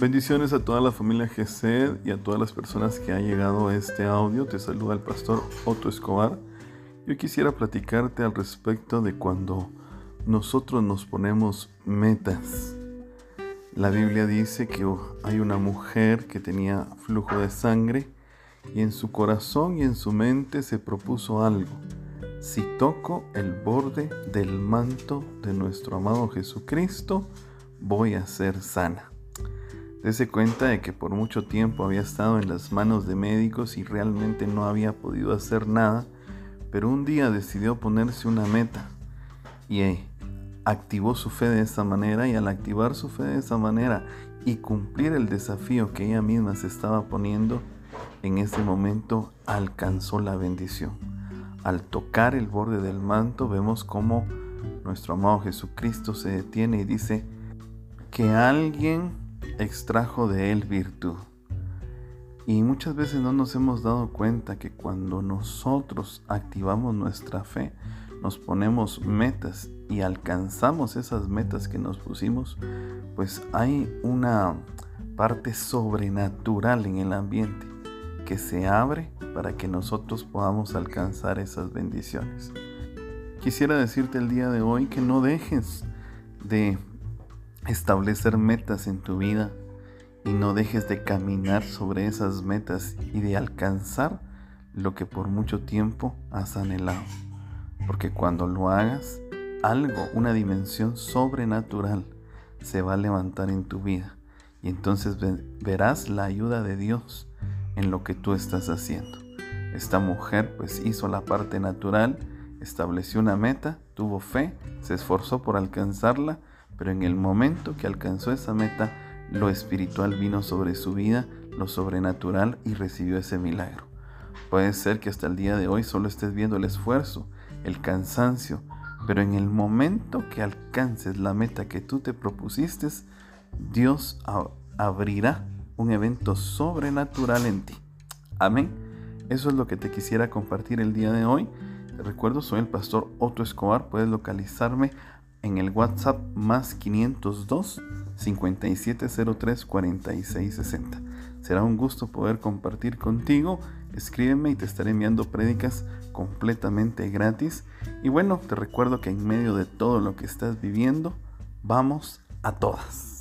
Bendiciones a toda la familia GESED y a todas las personas que han llegado a este audio. Te saluda el pastor Otto Escobar. Yo quisiera platicarte al respecto de cuando nosotros nos ponemos metas. La Biblia dice que hay una mujer que tenía flujo de sangre y en su corazón y en su mente se propuso algo. Si toco el borde del manto de nuestro amado Jesucristo, voy a ser sana. Dese cuenta de que por mucho tiempo había estado en las manos de médicos y realmente no había podido hacer nada, pero un día decidió ponerse una meta y eh, activó su fe de esa manera y al activar su fe de esa manera y cumplir el desafío que ella misma se estaba poniendo, en ese momento alcanzó la bendición. Al tocar el borde del manto vemos cómo nuestro amado Jesucristo se detiene y dice que alguien extrajo de él virtud. Y muchas veces no nos hemos dado cuenta que cuando nosotros activamos nuestra fe, nos ponemos metas y alcanzamos esas metas que nos pusimos, pues hay una parte sobrenatural en el ambiente que se abre para que nosotros podamos alcanzar esas bendiciones. Quisiera decirte el día de hoy que no dejes de establecer metas en tu vida y no dejes de caminar sobre esas metas y de alcanzar lo que por mucho tiempo has anhelado. Porque cuando lo hagas, algo, una dimensión sobrenatural se va a levantar en tu vida y entonces verás la ayuda de Dios en lo que tú estás haciendo. Esta mujer pues hizo la parte natural, estableció una meta, tuvo fe, se esforzó por alcanzarla pero en el momento que alcanzó esa meta, lo espiritual vino sobre su vida, lo sobrenatural y recibió ese milagro. Puede ser que hasta el día de hoy solo estés viendo el esfuerzo, el cansancio, pero en el momento que alcances la meta que tú te propusiste, Dios abrirá un evento sobrenatural en ti. Amén. Eso es lo que te quisiera compartir el día de hoy. Recuerdo, soy el pastor Otto Escobar. Puedes localizarme en el WhatsApp más 502 5703 4660. Será un gusto poder compartir contigo. Escríbeme y te estaré enviando prédicas completamente gratis. Y bueno, te recuerdo que en medio de todo lo que estás viviendo, vamos a todas.